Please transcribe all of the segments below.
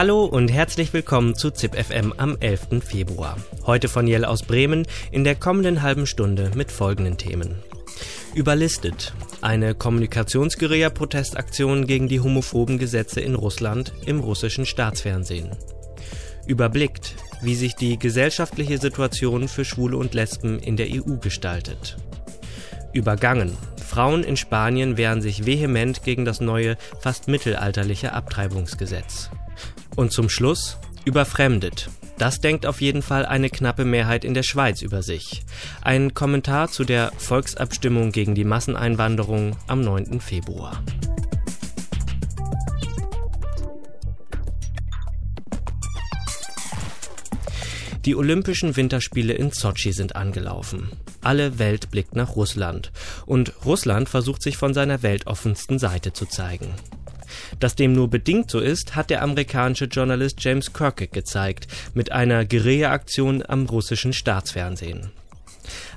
Hallo und herzlich willkommen zu ZIP FM am 11. Februar. Heute von Jell aus Bremen in der kommenden halben Stunde mit folgenden Themen. Überlistet. Eine Kommunikationsguerilla-Protestaktion gegen die homophoben Gesetze in Russland im russischen Staatsfernsehen. Überblickt, wie sich die gesellschaftliche Situation für Schwule und Lesben in der EU gestaltet. Übergangen. Frauen in Spanien wehren sich vehement gegen das neue, fast mittelalterliche Abtreibungsgesetz. Und zum Schluss überfremdet. Das denkt auf jeden Fall eine knappe Mehrheit in der Schweiz über sich. Ein Kommentar zu der Volksabstimmung gegen die Masseneinwanderung am 9. Februar. Die Olympischen Winterspiele in Sotschi sind angelaufen. Alle Welt blickt nach Russland. Und Russland versucht sich von seiner weltoffensten Seite zu zeigen. Dass dem nur bedingt so ist, hat der amerikanische Journalist James Kirkuk gezeigt, mit einer Guerilla-Aktion am russischen Staatsfernsehen.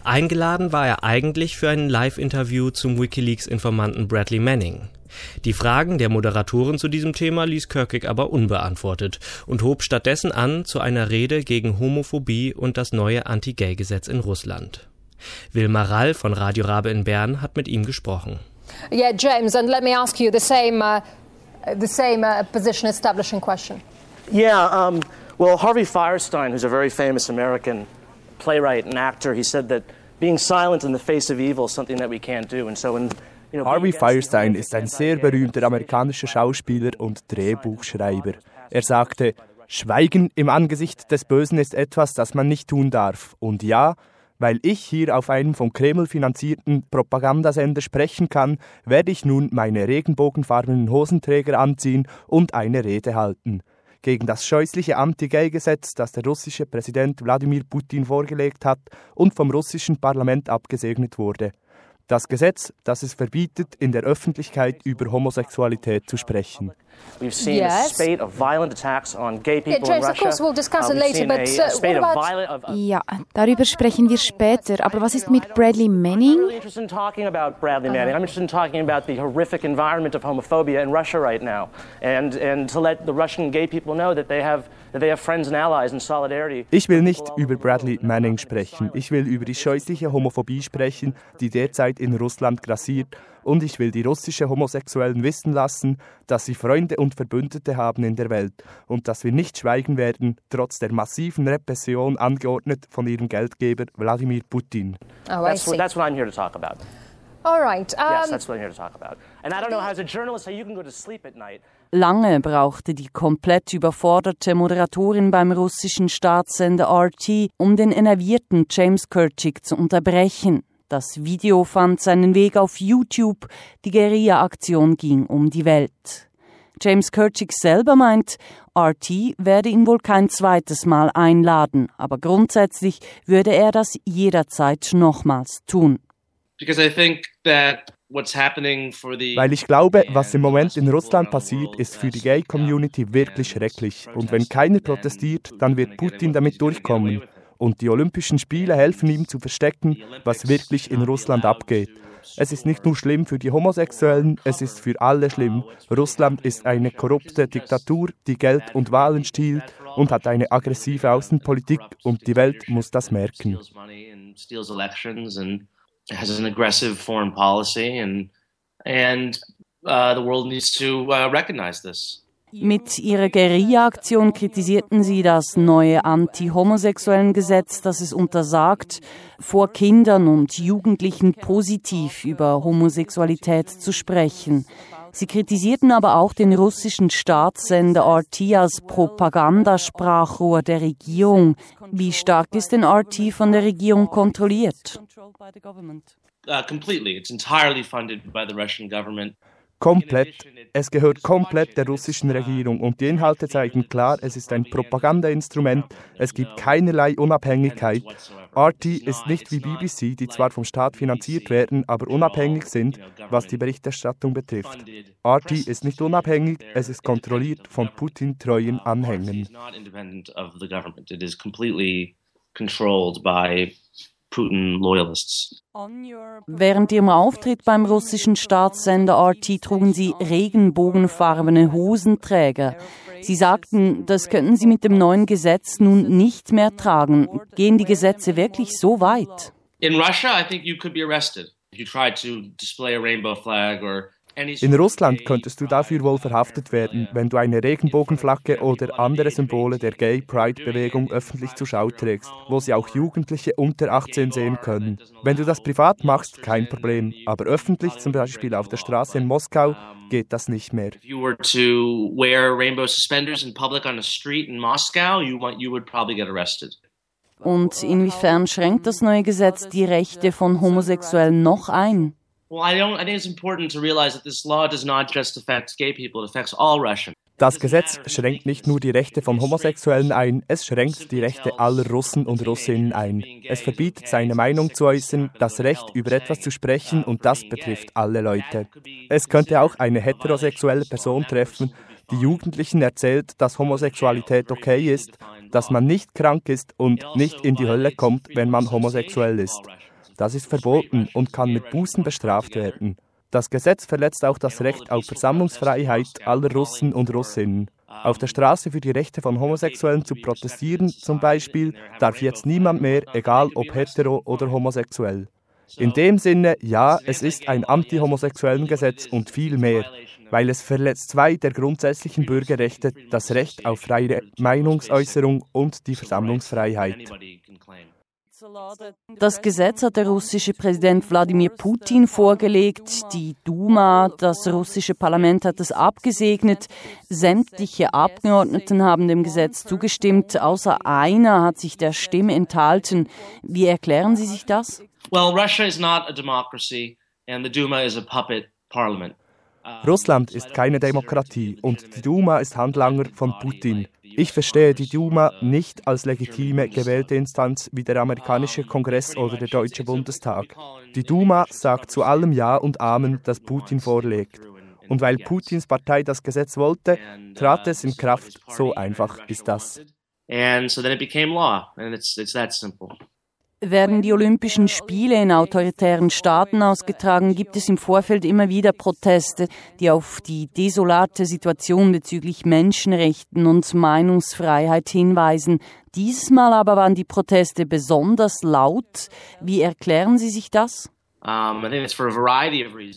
Eingeladen war er eigentlich für ein Live-Interview zum Wikileaks-Informanten Bradley Manning. Die Fragen der Moderatoren zu diesem Thema ließ Kirkuk aber unbeantwortet und hob stattdessen an zu einer Rede gegen Homophobie und das neue Anti-Gay-Gesetz in Russland. Wilma Rall von Radio Rabe in Bern hat mit ihm gesprochen. Yeah, James, and let me ask you the same, uh, the same uh, position establishing question. Yeah, um, well, Harvey Firestein, who's a very famous American playwright and actor, he said that being silent in the face of evil is something that we can't do. And so, in, you know, Harvey Firestein ist ein sehr berühmter amerikanischer Schauspieler und Drehbuchschreiber. Er sagte, Schweigen im Angesicht des Bösen ist etwas, das man nicht tun darf. Und ja, weil ich hier auf einem vom Kreml finanzierten Propagandasender sprechen kann, werde ich nun meine regenbogenfarbenen Hosenträger anziehen und eine Rede halten. Gegen das scheußliche Anti-Gay-Gesetz, das der russische Präsident Wladimir Putin vorgelegt hat und vom russischen Parlament abgesegnet wurde. Das Gesetz, das es verbietet, in der Öffentlichkeit über Homosexualität zu sprechen. We've seen Yes. a spate of violent attacks on gay people Yeah, James, in of Russia. course we'll discuss it we've later, but, a, uh, a spate what of about- violent. Of, Ja, darüber sprechen wir später. Aber was ist mit Bradley I'm Manning? really interested in talking about Bradley Manning. I'm interested in talking about the horrific environment of homophobia in Russia right now, and and to let the Russian gay people know that they have that they have friends and allies in solidarity. Ich will nicht über Bradley Manning sprechen. Ich will über die scheußliche Homophobie sprechen, die derzeit in Russland grassiert. Und ich will die russische Homosexuellen wissen lassen, dass sie Freunde und Verbündete haben in der Welt und dass wir nicht schweigen werden, trotz der massiven Repression angeordnet von ihrem Geldgeber Wladimir Putin. Oh, I That's see. what, that's what I'm here to talk about. All right. Yes, Um, that's what I'm here to talk about. And I don't know, as a journalist, how you can go to sleep at night. Lange brauchte die komplett überforderte Moderatorin beim russischen Staatssender RT, um den enervierten James Kirchig zu unterbrechen. Das Video fand seinen Weg auf YouTube. Die Guerilla-Aktion ging um die Welt. James Kirchig selber meint, RT werde ihn wohl kein zweites Mal einladen, aber grundsätzlich würde er das jederzeit nochmals tun. because I think that what's happening for the Weil ich glaube, was im Moment in Russland passiert, ist für die Gay-Community wirklich schrecklich. Und wenn keiner protestiert, dann wird Putin damit durchkommen. Und die Olympischen Spiele helfen ihm zu verstecken, was wirklich in Russland abgeht. Es ist nicht nur schlimm für die Homosexuellen, es ist für alle schlimm. Russland ist eine korrupte Diktatur, die Geld und Wahlen stiehlt und hat eine aggressive Außenpolitik und die Welt muss das merken. and and uh, the world needs to uh, recognize this. Mit ihrer Guerilla-Aktion kritisierten sie das neue Anti-Homosexuellen-Gesetz, das es untersagt, vor Kindern und Jugendlichen positiv über Homosexualität zu sprechen. Sie kritisierten aber auch den russischen Staatssender RT als Propagandasprachrohr der Regierung. Wie stark ist denn RT von der Regierung kontrolliert? Uh, completely, it's entirely funded by the Russian government. Komplett. Es gehört komplett der russischen Regierung und die Inhalte zeigen klar, es ist ein Propagandainstrument, es gibt keinerlei Unabhängigkeit RT ist nicht wie BBC, die zwar vom Staat finanziert werden, aber unabhängig sind, was die Berichterstattung betrifft. RT ist nicht unabhängig, es ist kontrolliert von Putin-treuen Anhängern. Während ihrem Auftritt beim russischen Staatssender RT trugen sie regenbogenfarbene Hosenträger. Sie sagten, das könnten sie mit dem neuen Gesetz nun nicht mehr tragen. Gehen die Gesetze wirklich so weit? In Russia, I think you could be arrested if you tried to display a rainbow flag or in Russland könntest du dafür wohl verhaftet werden, wenn du eine Regenbogenflagge oder andere Symbole der Gay Pride-Bewegung öffentlich zur Schau trägst, wo sie auch Jugendliche unter 18 sehen können. Wenn du das privat machst, kein Problem, aber öffentlich, zum Beispiel auf der Straße in Moskau, geht das nicht mehr. If you were to wear rainbow suspenders in public on a street in Moscow, you, you would probably get arrested. Und inwiefern schränkt das neue Gesetz die Rechte von Homosexuellen noch ein? Das Gesetz schränkt nicht nur die Rechte von Homosexuellen ein, es schränkt die Rechte aller Russen und Russinnen ein. Es verbietet seine Meinung zu äußern, das Recht über etwas zu sprechen und das betrifft alle Leute. Es könnte auch eine heterosexuelle Person treffen, die Jugendlichen erzählt, dass Homosexualität okay ist, dass man nicht krank ist und nicht in die Hölle kommt, wenn man homosexuell ist. Das ist verboten und kann mit Bußen bestraft werden. Das Gesetz verletzt auch das Recht auf Versammlungsfreiheit aller Russen und Russinnen. Auf der Straße für die Rechte von Homosexuellen zu protestieren, zum Beispiel, darf jetzt niemand mehr, egal ob hetero oder homosexuell. In dem Sinne, ja, es ist ein anti-homosexuellen Gesetz und viel mehr, weil es verletzt zwei der grundsätzlichen Bürgerrechte, das Recht auf freie Meinungsäußerung und die Versammlungsfreiheit. Das Gesetz hat der russische Präsident Wladimir Putin vorgelegt. Die Duma, das russische Parlament, hat es abgesegnet. Sämtliche Abgeordneten haben dem Gesetz zugestimmt. Außer einer hat sich der Stimme enthalten. Wie erklären Sie sich das? Well, Russia is not a democracy and the Duma is a puppet parliament. Russland ist keine Demokratie und die Duma ist Handlanger von Putin. Ich verstehe die Duma nicht als legitime gewählte Instanz wie der amerikanische Kongress oder der deutsche Bundestag. Die Duma sagt zu allem Ja und Amen, das Putin vorlegt. Und weil Putins Partei das Gesetz wollte, trat es in Kraft. So einfach ist das. And so then it became law, and it's, it's that simple. Werden die Olympischen Spiele in autoritären Staaten ausgetragen, gibt es im Vorfeld immer wieder Proteste, die auf die desolate Situation bezüglich Menschenrechten und Meinungsfreiheit hinweisen. Diesmal aber waren die Proteste besonders laut. Wie erklären Sie sich das?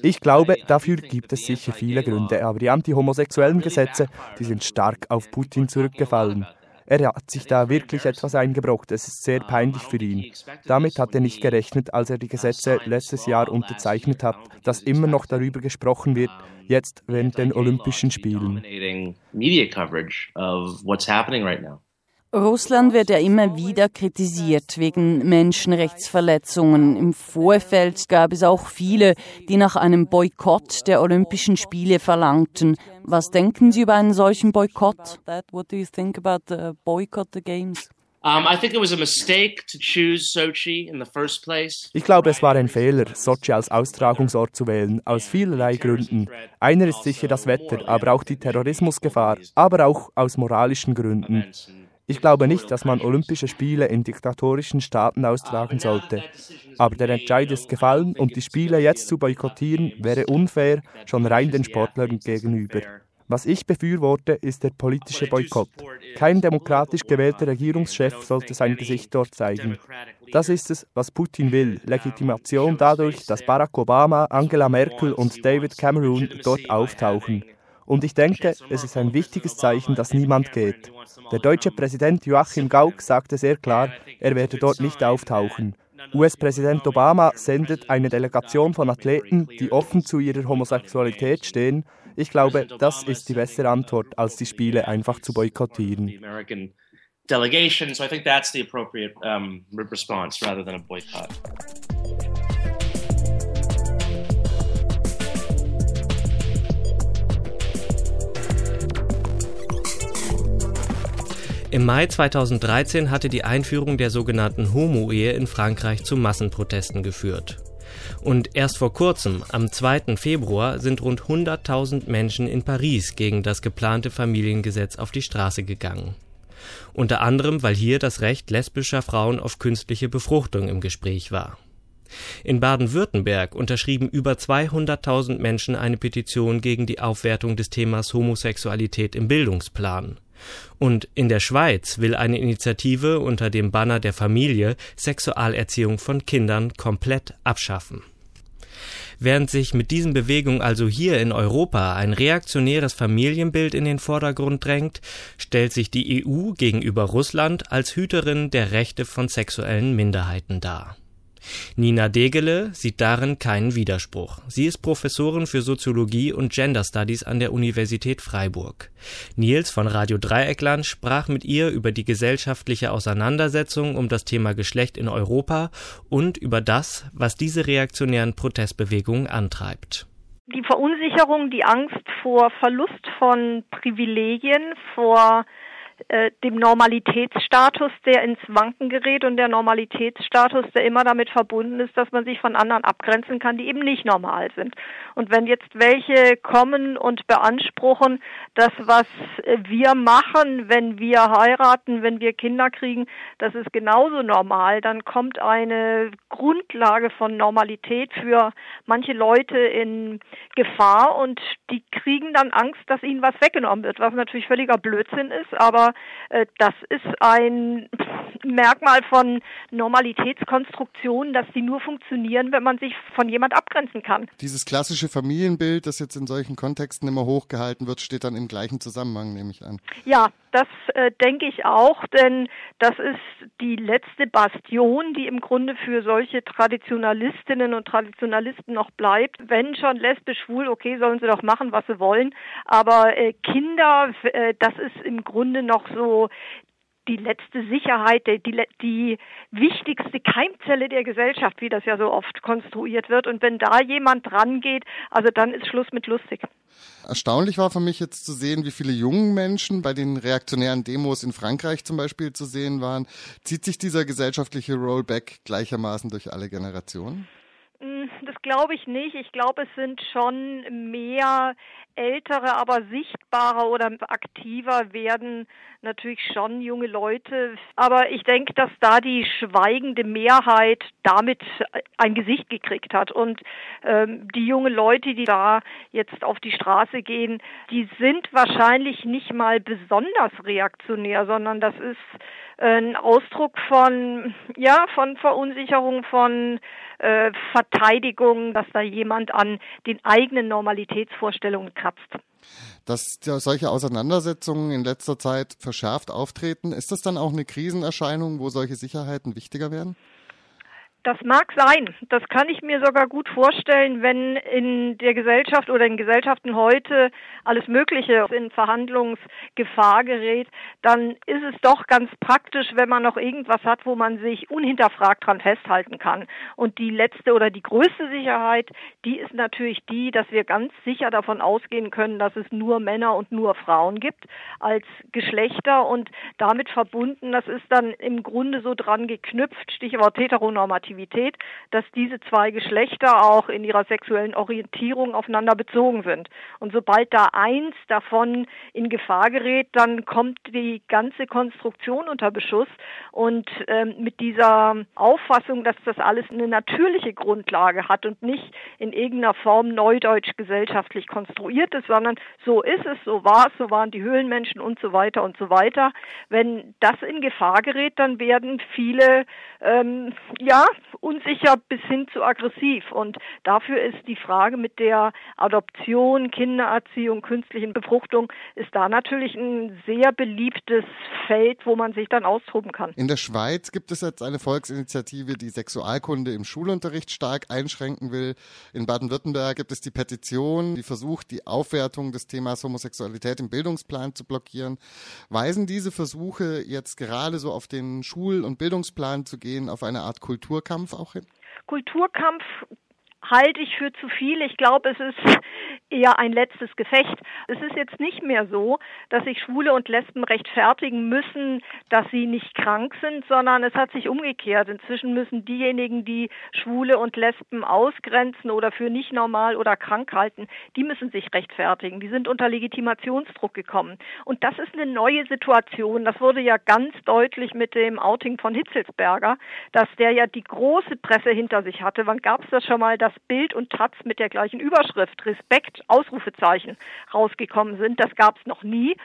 Ich glaube, dafür gibt es sicher viele Gründe, aber die anti-homosexuellen Gesetze, die sind stark auf Putin zurückgefallen. Er hat sich da wirklich etwas eingebrockt. Es ist sehr peinlich für ihn. Damit hat er nicht gerechnet, als er die Gesetze letztes Jahr unterzeichnet hat, dass immer noch darüber gesprochen wird, jetzt während den Olympischen Spielen. Russland wird ja immer wieder kritisiert wegen Menschenrechtsverletzungen. Im Vorfeld gab es auch viele, die nach einem Boykott der Olympischen Spiele verlangten. Was denken Sie über einen solchen Boykott? What do you think about the boycott the games? Ich glaube, es war ein Fehler, Sochi als Austragungsort zu wählen, aus vielerlei Gründen. Einer ist sicher das Wetter, aber auch die Terrorismusgefahr, aber auch aus moralischen Gründen. Ich glaube nicht, dass man Olympische Spiele in diktatorischen Staaten austragen sollte. Aber der Entscheid ist gefallen und die Spiele jetzt zu boykottieren wäre unfair, schon rein den Sportlern gegenüber. Was ich befürworte, ist der politische Boykott. Kein demokratisch gewählter Regierungschef sollte sein Gesicht dort zeigen. Das ist es, was Putin will. Legitimation dadurch, dass Barack Obama, Angela Merkel und David Cameron dort auftauchen. Und ich denke, es ist ein wichtiges Zeichen, dass niemand geht. Der deutsche Präsident Joachim Gauck sagte sehr klar, er werde dort nicht auftauchen. US-Präsident Obama sendet eine Delegation von Athleten, die offen zu ihrer Homosexualität stehen. Ich glaube, das ist die bessere Antwort, als die Spiele einfach zu boykottieren. Delegation, so I think that's the appropriate um, response rather than a boycott. Im Mai 2013 hatte die Einführung der sogenannten Homo-Ehe in Frankreich zu Massenprotesten geführt. Und erst vor kurzem, am 2. Februar, sind rund 100.000 Menschen in Paris gegen das geplante Familiengesetz auf die Straße gegangen. Unter anderem, weil hier das Recht lesbischer Frauen auf künstliche Befruchtung im Gespräch war. In Baden-Württemberg unterschrieben über 200.000 Menschen eine Petition gegen die Aufwertung des Themas Homosexualität im Bildungsplan. Und in der Schweiz will eine Initiative unter dem Banner der Familie Sexualerziehung von Kindern komplett abschaffen. Während sich mit diesen Bewegungen also hier in Europa ein reaktionäres Familienbild in den Vordergrund drängt, stellt sich die EU gegenüber Russland als Hüterin der Rechte von sexuellen Minderheiten dar. Nina Degele sieht darin keinen Widerspruch. Sie ist Professorin für Soziologie und Gender Studies an der Universität Freiburg. Nils von Radio Dreieckland sprach mit ihr über die gesellschaftliche Auseinandersetzung um das Thema Geschlecht in Europa und über das, was diese reaktionären Protestbewegungen antreibt. Die Verunsicherung, die Angst vor Verlust von Privilegien, vor äh, dem Normalitätsstatus, der ins Wanken gerät und der Normalitätsstatus, der immer damit verbunden ist, dass man sich von anderen abgrenzen kann, die eben nicht normal sind. Und wenn jetzt welche kommen und beanspruchen, das, was wir machen, wenn wir heiraten, wenn wir Kinder kriegen, das ist genauso normal, dann kommt eine Grundlage von Normalität für manche Leute in Gefahr und die kriegen dann Angst, dass ihnen was weggenommen wird, was natürlich völliger Blödsinn ist, aber äh, das ist ein Merkmal von Normalitätskonstruktionen, dass sie nur funktionieren, wenn man sich von jemand abgrenzen kann. Dieses klassische Familienbild, das jetzt in solchen Kontexten immer hochgehalten wird, steht dann im gleichen Zusammenhang, nehme ich an. Ja, das äh, denke ich auch, denn das ist die letzte Bastion, die im Grunde für solche Traditionalistinnen und Traditionalisten noch bleibt. Wenn schon lesbisch, schwul, okay, sollen sie doch machen, was sie wollen. Aber äh, Kinder, äh, das ist im Grunde noch so die letzte Sicherheit, die, die, die wichtigste Keimzelle der Gesellschaft, wie das ja so oft konstruiert wird. Und wenn da jemand dran geht, also dann ist Schluss mit lustig. Erstaunlich war für mich jetzt zu sehen, wie viele jungen Menschen bei den reaktionären Demos in Frankreich zum Beispiel zu sehen waren. Zieht sich dieser gesellschaftliche Rollback gleichermaßen durch alle Generationen? Hm, das glaube ich nicht. Ich glaube, es sind schon mehr ältere, aber sichtbarer oder aktiver werden natürlich schon junge Leute. Aber ich denke, dass da die schweigende Mehrheit damit ein Gesicht gekriegt hat. Und ähm, die jungen Leute, die da jetzt auf die Straße gehen, die sind wahrscheinlich nicht mal besonders reaktionär, sondern das ist ein Ausdruck von, ja, von Verunsicherung, von äh, Verteidigung, dass da jemand an den eigenen Normalitätsvorstellungen kratzt. Dass solche Auseinandersetzungen in letzter Zeit verschärft auftreten, ist das dann auch eine Krisenerscheinung, wo solche Sicherheiten wichtiger werden? Das mag sein. Das kann ich mir sogar gut vorstellen, wenn in der Gesellschaft oder in Gesellschaften heute alles Mögliche in Verhandlungsgefahr gerät, dann ist es doch ganz praktisch, wenn man noch irgendwas hat, wo man sich unhinterfragt dran festhalten kann. Und die letzte oder die größte Sicherheit, die ist natürlich die, dass wir ganz sicher davon ausgehen können, dass es nur Männer und nur Frauen gibt als Geschlechter und damit verbunden, das ist dann im Grunde so dran geknüpft, Stichwort Heteronormativität Attraktivität, dass diese zwei Geschlechter auch in ihrer sexuellen Orientierung aufeinander bezogen sind. Und sobald da eins davon in Gefahr gerät, dann kommt die ganze Konstruktion unter Beschuss. Und ähm, mit dieser Auffassung, dass das alles eine natürliche Grundlage hat und nicht in irgendeiner Form neudeutsch gesellschaftlich konstruiert ist, sondern so ist es, so war es, so waren die Höhlenmenschen und so weiter und so weiter. Wenn das in Gefahr gerät, dann werden viele ähm, ja unsicher bis hin zu aggressiv. Und dafür ist die Frage mit der Adoption, Kindererziehung, künstlichen Befruchtung, ist da natürlich ein sehr beliebtes Feld, wo man sich dann austoben kann. In der Schweiz gibt es jetzt eine Volksinitiative, die Sexualkunde im Schulunterricht stark einschränken will. In Baden-Württemberg gibt es die Petition, die versucht, die Aufwertung des Themas Homosexualität im Bildungsplan zu blockieren. Weisen diese Versuche jetzt gerade so auf den Schul- und Bildungsplan zu gehen, auf eine Art Kulturkampf auch hin? Kulturkampf halte ich für zu viel. Ich glaube, es ist eher ein letztes Gefecht. Es ist jetzt nicht mehr so, dass sich Schwule und Lesben rechtfertigen müssen, dass sie nicht krank sind, sondern es hat sich umgekehrt. Inzwischen müssen diejenigen, die Schwule und Lesben ausgrenzen oder für nicht normal oder krank halten, die müssen sich rechtfertigen. Die sind unter Legitimationsdruck gekommen. Und das ist eine neue Situation. Das wurde ja ganz deutlich mit dem Outing von Hitzelsberger, dass der ja die große Presse hinter sich hatte. Wann gab es das schon mal, dass Bild und Taz mit der gleichen Überschrift Respekt Ausrufezeichen rausgekommen sind? Das gab es noch nie.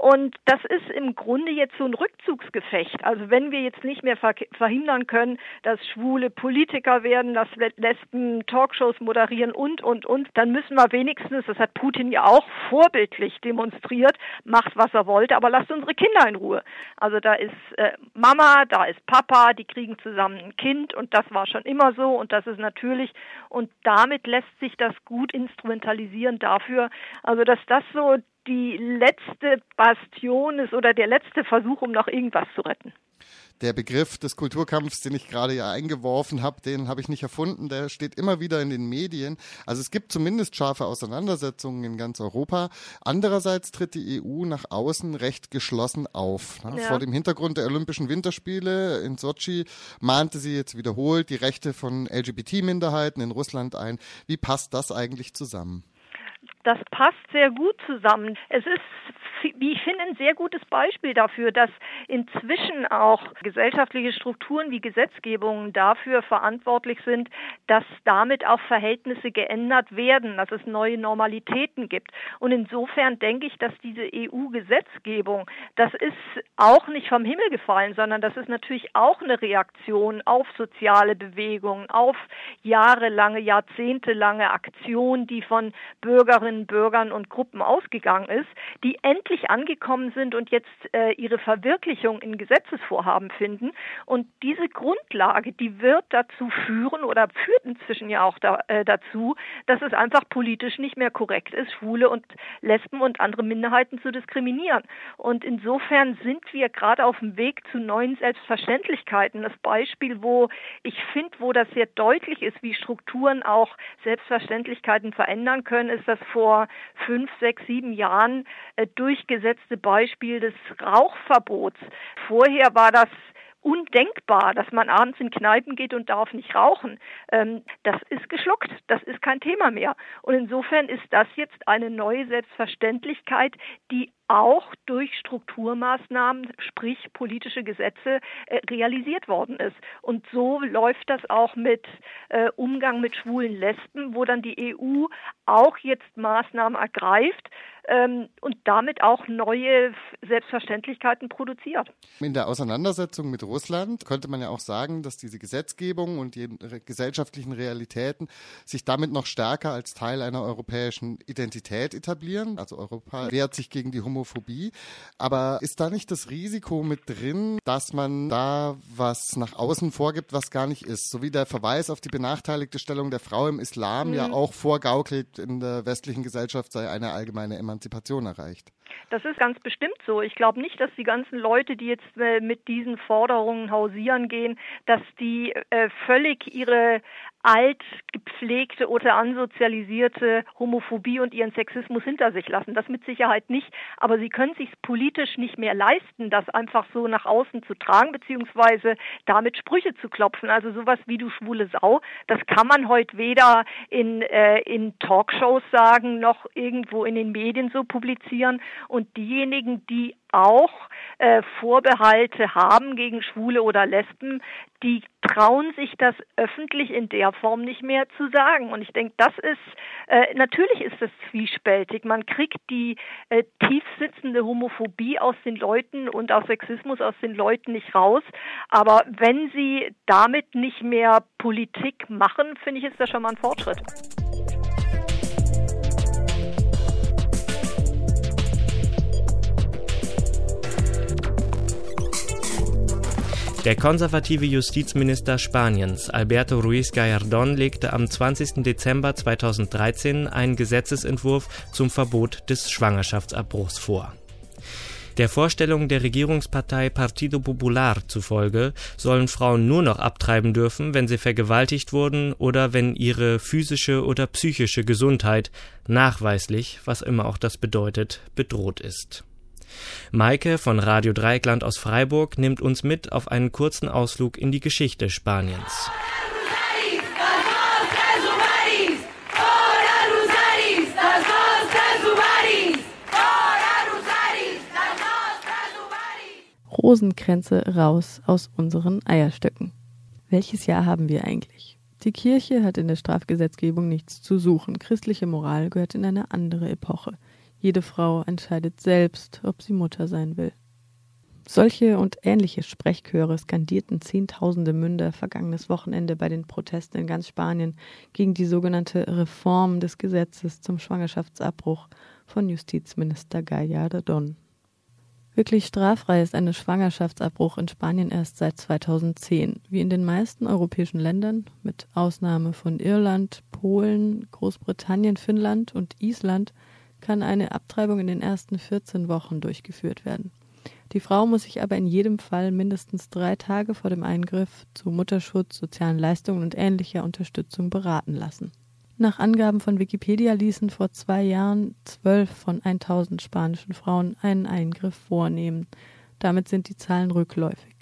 Und das ist im Grunde jetzt so ein Rückzugsgefecht. Also wenn wir jetzt nicht mehr verhindern können, dass Schwule Politiker werden, dass Lesben Talkshows moderieren und, und, und, dann müssen wir wenigstens, das hat Putin ja auch vorbildlich demonstriert, macht, was er wollte, aber lasst unsere Kinder in Ruhe. Also da ist äh, Mama, da ist Papa, die kriegen zusammen ein Kind und das war schon immer so und das ist natürlich und damit lässt sich das gut instrumentalisieren dafür, also dass das so die letzte Bastion ist oder der letzte Versuch, um noch irgendwas zu retten. Der Begriff des Kulturkampfs, den ich gerade ja eingeworfen habe, den habe ich nicht erfunden, der steht immer wieder in den Medien. Also es gibt zumindest scharfe Auseinandersetzungen in ganz Europa. Andererseits tritt die EU nach außen recht geschlossen auf. Ne? Ja. Vor dem Hintergrund der Olympischen Winterspiele in Sochi mahnte sie jetzt wiederholt die Rechte von LGBT-Minderheiten in Russland ein. Wie passt das eigentlich zusammen? Das passt sehr gut zusammen. Es ist wie ich finde, ein sehr gutes Beispiel dafür, dass inzwischen auch gesellschaftliche Strukturen wie Gesetzgebungen dafür verantwortlich sind, dass damit auch Verhältnisse geändert werden, dass es neue Normalitäten gibt. Und insofern denke ich, dass diese EU-Gesetzgebung, das ist auch nicht vom Himmel gefallen, sondern das ist natürlich auch eine Reaktion auf soziale Bewegungen, auf jahrelange, jahrzehntelange Aktion, die von Bürgerinnen, Bürgern und Gruppen ausgegangen ist, die endlich angekommen sind und jetzt äh, ihre Verwirklichung in Gesetzesvorhaben finden. Und diese Grundlage, die wird dazu führen oder führt inzwischen ja auch da, äh, dazu, dass es einfach politisch nicht mehr korrekt ist, Schwule und Lesben und andere Minderheiten zu diskriminieren. Und insofern sind wir gerade auf dem Weg zu neuen Selbstverständlichkeiten. Das Beispiel, wo ich finde, wo das sehr deutlich ist, wie Strukturen auch Selbstverständlichkeiten verändern können, ist, dass vor fünf, sechs, sieben Jahren äh, durch durchgesetzte Beispiel des Rauchverbots. Vorher war das undenkbar, dass man abends in Kneipen geht und darf nicht rauchen. Ähm, das ist geschluckt, das ist kein Thema mehr. Und insofern ist das jetzt eine neue Selbstverständlichkeit, die auch durch Strukturmaßnahmen, sprich politische Gesetze, äh, realisiert worden ist. Und so läuft das auch mit äh, Umgang mit schwulen Lesben, wo dann die EU auch jetzt Maßnahmen ergreift, ähm, und damit auch neue Selbstverständlichkeiten produziert. In der Auseinandersetzung mit Russland könnte man ja auch sagen, dass diese Gesetzgebung und die gesellschaftlichen Realitäten sich damit noch stärker als Teil einer europäischen Identität etablieren. Also Europa wehrt sich gegen die Homophobie. Aber ist da nicht das Risiko mit drin, dass man da was nach außen vorgibt, was gar nicht ist? So wie der Verweis auf die benachteiligte Stellung der Frau im Islam mhm. ja auch vorgaukelt, in der westlichen Gesellschaft sei eine allgemeine Emanzipation Emanzipation erreicht. Das ist ganz bestimmt so. Ich glaube nicht, dass die ganzen Leute, die jetzt äh, mit diesen Forderungen hausieren gehen, dass die äh, völlig ihre alt gepflegte oder ansozialisierte Homophobie und ihren Sexismus hinter sich lassen. Das mit Sicherheit nicht. Aber sie können sich politisch nicht mehr leisten, das einfach so nach außen zu tragen, beziehungsweise damit Sprüche zu klopfen. Also sowas wie du schwule Sau, das kann man heute weder in, äh, in Talkshows sagen, noch irgendwo in den Medien so publizieren. Und diejenigen, die auch äh, Vorbehalte haben gegen Schwule oder Lesben, die trauen sich das öffentlich in der Form nicht mehr zu sagen. Und ich denke, das ist, äh, natürlich ist das zwiespältig. Man kriegt die äh, tiefsitzende Homophobie aus den Leuten und auch Sexismus aus den Leuten nicht raus. Aber wenn sie damit nicht mehr Politik machen, finde ich, ist das schon mal ein Fortschritt. Der konservative Justizminister Spaniens, Alberto Ruiz Gallardón, legte am 20. Dezember 2013 einen Gesetzesentwurf zum Verbot des Schwangerschaftsabbruchs vor. Der Vorstellung der Regierungspartei Partido Popular zufolge sollen Frauen nur noch abtreiben dürfen, wenn sie vergewaltigt wurden oder wenn ihre physische oder psychische Gesundheit nachweislich, was immer auch das bedeutet, bedroht ist. Maike von Radio Dreieckland aus Freiburg nimmt uns mit auf einen kurzen Ausflug in die Geschichte Spaniens. Rosenkränze raus aus unseren Eierstöcken. Welches Jahr haben wir eigentlich? Die Kirche hat in der Strafgesetzgebung nichts zu suchen. Christliche Moral gehört in eine andere Epoche. Jede Frau entscheidet selbst, ob sie Mutter sein will. Solche und ähnliche Sprechchöre skandierten Zehntausende Münder vergangenes Wochenende bei den Protesten in ganz Spanien gegen die sogenannte Reform des Gesetzes zum Schwangerschaftsabbruch von Justizminister Gallardón. Wirklich straffrei ist ein Schwangerschaftsabbruch in Spanien erst seit 2010. Wie in den meisten europäischen Ländern, mit Ausnahme von Irland, Polen, Großbritannien, Finnland und Island, kann eine Abtreibung in den ersten 14 Wochen durchgeführt werden. Die Frau muss sich aber in jedem Fall mindestens drei Tage vor dem Eingriff zu Mutterschutz, sozialen Leistungen und ähnlicher Unterstützung beraten lassen. Nach Angaben von Wikipedia ließen vor zwei Jahren zwölf von 1000 spanischen Frauen einen Eingriff vornehmen. Damit sind die Zahlen rückläufig.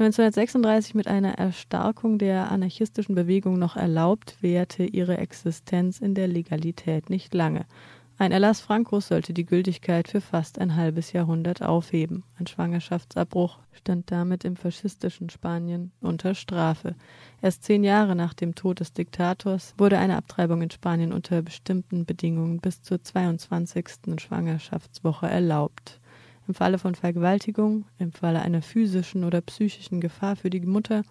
1936 mit einer Erstarkung der anarchistischen Bewegung noch erlaubt, währte ihre Existenz in der Legalität nicht lange. Ein Erlass Francos sollte die Gültigkeit für fast ein halbes Jahrhundert aufheben. Ein Schwangerschaftsabbruch stand damit im faschistischen Spanien unter Strafe. Erst zehn Jahre nach dem Tod des Diktators wurde eine Abtreibung in Spanien unter bestimmten Bedingungen bis zur 22. Schwangerschaftswoche erlaubt. Im Falle von Vergewaltigung, im Falle einer physischen oder psychischen Gefahr für die Mutter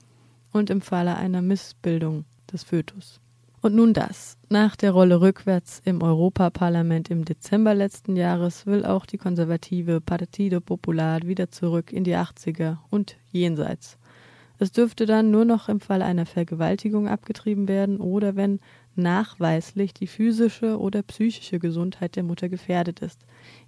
und im Falle einer Missbildung des Fötus. Und nun das. Nach der Rolle rückwärts im Europaparlament im Dezember letzten Jahres will auch die konservative Partido Popular wieder zurück in die 80er und jenseits. Es dürfte dann nur noch im Fall einer Vergewaltigung abgetrieben werden oder wenn nachweislich die physische oder psychische Gesundheit der Mutter gefährdet ist.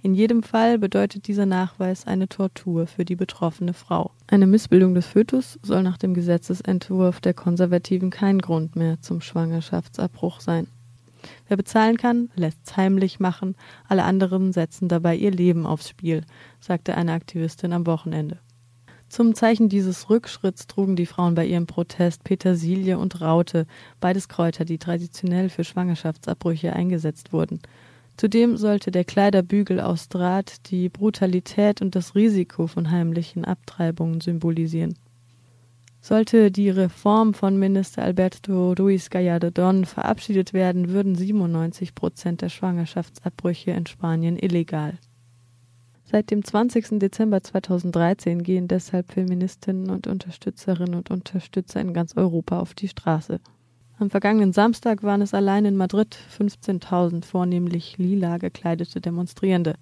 In jedem Fall bedeutet dieser Nachweis eine Tortur für die betroffene Frau. Eine Missbildung des Fötus soll nach dem Gesetzesentwurf der Konservativen kein Grund mehr zum Schwangerschaftsabbruch sein. Wer bezahlen kann, lässt's heimlich machen, alle anderen setzen dabei ihr Leben aufs Spiel, sagte eine Aktivistin am Wochenende. Zum Zeichen dieses Rückschritts trugen die Frauen bei ihrem Protest Petersilie und Raute, beides Kräuter, die traditionell für Schwangerschaftsabbrüche eingesetzt wurden. Zudem sollte der Kleiderbügel aus Draht die Brutalität und das Risiko von heimlichen Abtreibungen symbolisieren. Sollte die Reform von Minister Alberto Ruiz Gallardón verabschiedet werden, würden 97 Prozent der Schwangerschaftsabbrüche in Spanien illegal. Seit dem 20. Dezember 2013 gehen deshalb Feministinnen und Unterstützerinnen und Unterstützer in ganz Europa auf die Straße. Am vergangenen Samstag waren es allein in Madrid 15.000 vornehmlich lila gekleidete Demonstrierende.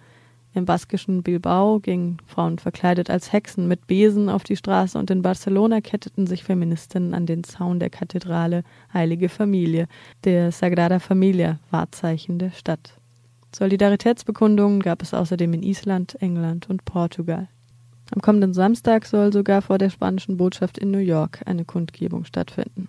Im baskischen Bilbao gingen Frauen verkleidet als Hexen mit Besen auf die Straße und in Barcelona ketteten sich Feministinnen an den Zaun der Kathedrale Heilige Familie, der Sagrada Familia, Wahrzeichen der Stadt. Solidaritätsbekundungen gab es außerdem in Island, England und Portugal. Am kommenden Samstag soll sogar vor der spanischen Botschaft in New York eine Kundgebung stattfinden.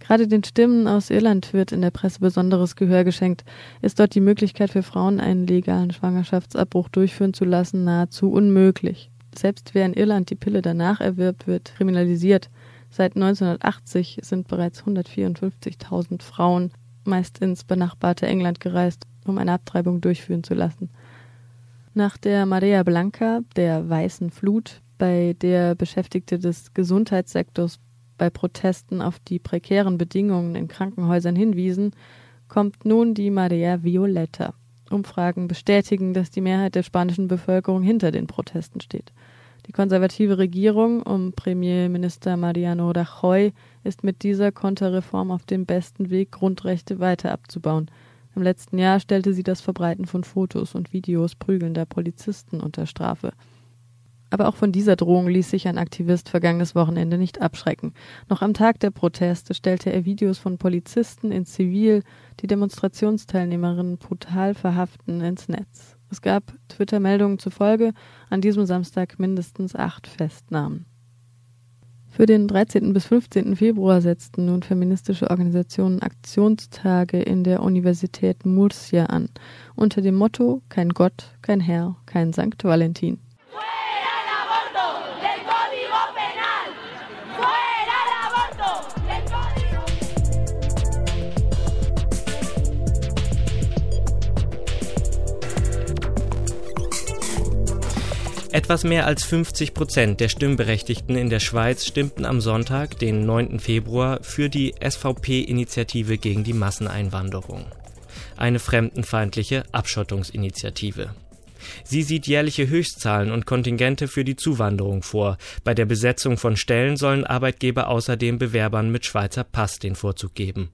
Gerade den Stimmen aus Irland wird in der Presse besonderes Gehör geschenkt. Ist dort die Möglichkeit für Frauen, einen legalen Schwangerschaftsabbruch durchführen zu lassen, nahezu unmöglich. Selbst wer in Irland die Pille danach erwirbt, wird kriminalisiert. Seit 1980 sind bereits 154.000 Frauen meist ins benachbarte England gereist, um eine Abtreibung durchführen zu lassen. Nach der Marea Blanca, der weißen Flut, bei der Beschäftigte des Gesundheitssektors bei Protesten auf die prekären Bedingungen in Krankenhäusern hinwiesen, kommt nun die Marea Violeta. Umfragen bestätigen, dass die Mehrheit der spanischen Bevölkerung hinter den Protesten steht. Die konservative Regierung um Premierminister Mariano Rajoy ist mit dieser Konterreform auf dem besten Weg, Grundrechte weiter abzubauen. Im letzten Jahr stellte sie das Verbreiten von Fotos und Videos prügelnder Polizisten unter Strafe. Aber auch von dieser Drohung ließ sich ein Aktivist vergangenes Wochenende nicht abschrecken. Noch am Tag der Proteste stellte er Videos von Polizisten in Zivil, die Demonstrationsteilnehmerinnen brutal verhaften, ins Netz. Es gab Twitter-Meldungen zufolge an diesem Samstag mindestens acht Festnahmen. Für den 13. bis 15. Februar setzten nun feministische Organisationen Aktionstage in der Universität Murcia an, unter dem Motto Kein Gott, kein Herr, kein Sankt Valentin. Etwas mehr als 50 Prozent der Stimmberechtigten in der Schweiz stimmten am Sonntag, den 9. Februar, für die SVP-Initiative gegen die Masseneinwanderung. Eine fremdenfeindliche Abschottungsinitiative. Sie sieht jährliche Höchstzahlen und Kontingente für die Zuwanderung vor. Bei der Besetzung von Stellen sollen Arbeitgeber außerdem Bewerbern mit Schweizer Pass den Vorzug geben.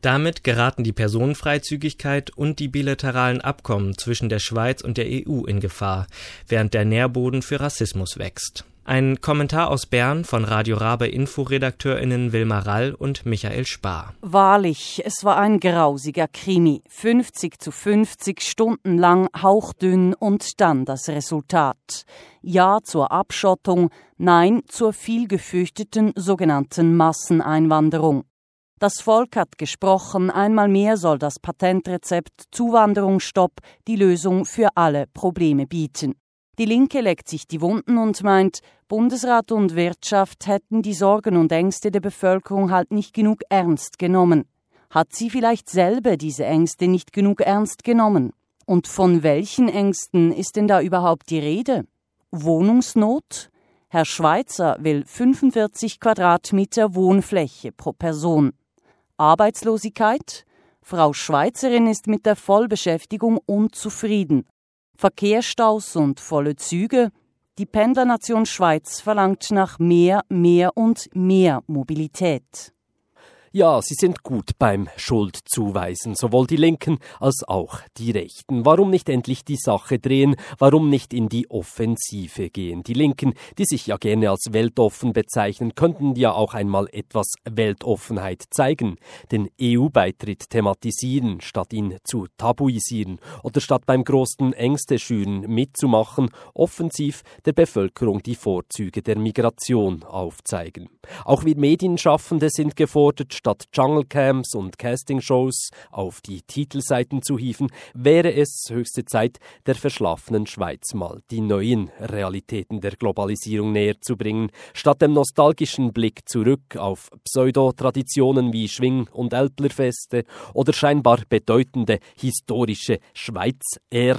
Damit geraten die Personenfreizügigkeit und die bilateralen Abkommen zwischen der Schweiz und der EU in Gefahr, während der Nährboden für Rassismus wächst. Ein Kommentar aus Bern von Radio Rabe Inforedakteurinnen Wilma Rall und Michael Spar. Wahrlich, es war ein grausiger Krimi. 50 zu 50 Stunden lang hauchdünn und dann das Resultat. Ja zur Abschottung, nein zur viel gefürchteten sogenannten Masseneinwanderung. Das Volk hat gesprochen, einmal mehr soll das Patentrezept Zuwanderungsstopp die Lösung für alle Probleme bieten. Die Linke leckt sich die Wunden und meint, Bundesrat und Wirtschaft hätten die Sorgen und Ängste der Bevölkerung halt nicht genug ernst genommen. Hat sie vielleicht selber diese Ängste nicht genug ernst genommen? Und von welchen Ängsten ist denn da überhaupt die Rede? Wohnungsnot? Herr Schweizer will 45 Quadratmeter Wohnfläche pro Person. Arbeitslosigkeit. Frau Schweizerin ist mit der Vollbeschäftigung unzufrieden. Verkehrsstaus und volle Züge. Die Pendlernation Schweiz verlangt nach mehr, mehr und mehr Mobilität. Ja, sie sind gut beim Schuldzuweisen, sowohl die Linken als auch die Rechten. Warum nicht endlich die Sache drehen? Warum nicht in die Offensive gehen? Die Linken, die sich ja gerne als weltoffen bezeichnen, könnten ja auch einmal etwas Weltoffenheit zeigen, den EU-Beitritt thematisieren, statt ihn zu tabuisieren oder statt beim großen Ängste schüren mitzumachen, offensiv der Bevölkerung die Vorzüge der Migration aufzeigen. Auch wir Medienschaffende sind gefordert, statt Jungle-Camps und Castingshows auf die Titelseiten zu hieven, wäre es höchste Zeit, der verschlafenen Schweiz mal die neuen Realitäten der Globalisierung näher zu bringen, statt dem nostalgischen Blick zurück auf Pseudotraditionen wie Schwing- und Ältlerfeste oder scheinbar bedeutende historische Schweiz-Air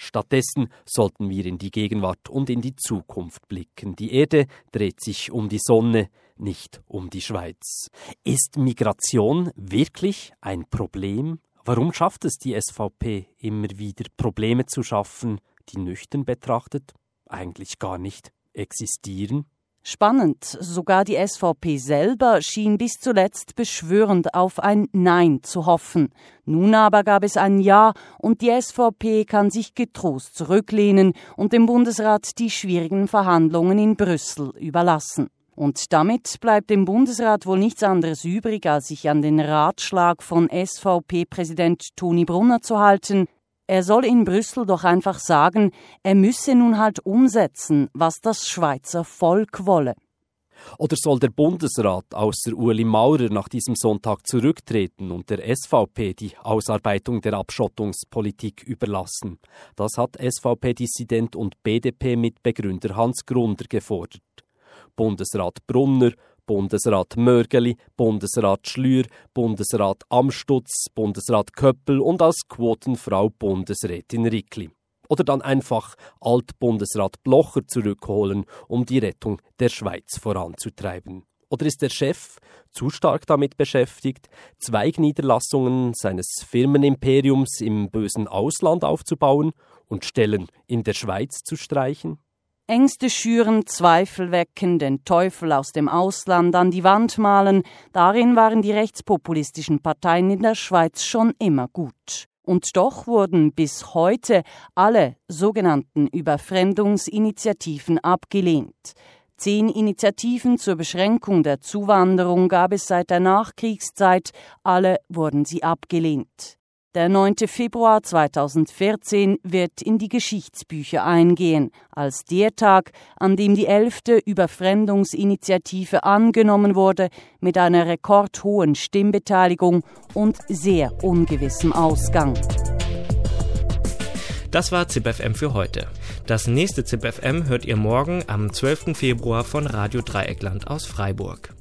Stattdessen sollten wir in die Gegenwart und in die Zukunft blicken. Die Erde dreht sich um die Sonne, nicht um die Schweiz. Ist Migration wirklich ein Problem? Warum schafft es die SVP immer wieder Probleme zu schaffen, die nüchtern betrachtet eigentlich gar nicht existieren? Spannend, sogar die SVP selber schien bis zuletzt beschwörend auf ein Nein zu hoffen. Nun aber gab es ein Ja und die SVP kann sich getrost zurücklehnen und dem Bundesrat die schwierigen Verhandlungen in Brüssel überlassen. Und damit bleibt dem Bundesrat wohl nichts anderes übrig, als sich an den Ratschlag von SVP-Präsident Toni Brunner zu halten, er soll in Brüssel doch einfach sagen, er müsse nun halt umsetzen, was das Schweizer Volk wolle. Oder soll der Bundesrat außer Ueli Maurer nach diesem Sonntag zurücktreten und der SVP die Ausarbeitung der Abschottungspolitik überlassen? Das hat SVP-Dissident und BDP-Mitbegründer Hans Grunder gefordert. Bundesrat Brunner, Bundesrat Mörgeli, Bundesrat Schlür, Bundesrat Amstutz, Bundesrat Köppel und als Quotenfrau Bundesrätin Rickli. Oder dann einfach Altbundesrat Blocher zurückholen, um die Rettung der Schweiz voranzutreiben. Oder ist der Chef zu stark damit beschäftigt, Zweigniederlassungen seines Firmenimperiums im bösen Ausland aufzubauen und Stellen in der Schweiz zu streichen? Ängste schüren, Zweifel wecken, den Teufel aus dem Ausland an die Wand malen, darin waren die rechtspopulistischen Parteien in der Schweiz schon immer gut. Und doch wurden bis heute alle sogenannten Überfremdungsinitiativen abgelehnt. Zehn Initiativen zur Beschränkung der Zuwanderung gab es seit der Nachkriegszeit, alle wurden sie abgelehnt. Der 9. Februar 2014 wird in die Geschichtsbücher eingehen, als der Tag, an dem die elfte Überfremdungsinitiative angenommen wurde, mit einer rekordhohen Stimmbeteiligung und sehr ungewissem Ausgang. Das war ZipFM für heute. Das nächste ZipFM hört ihr morgen am 12. Februar von Radio Dreieckland aus Freiburg.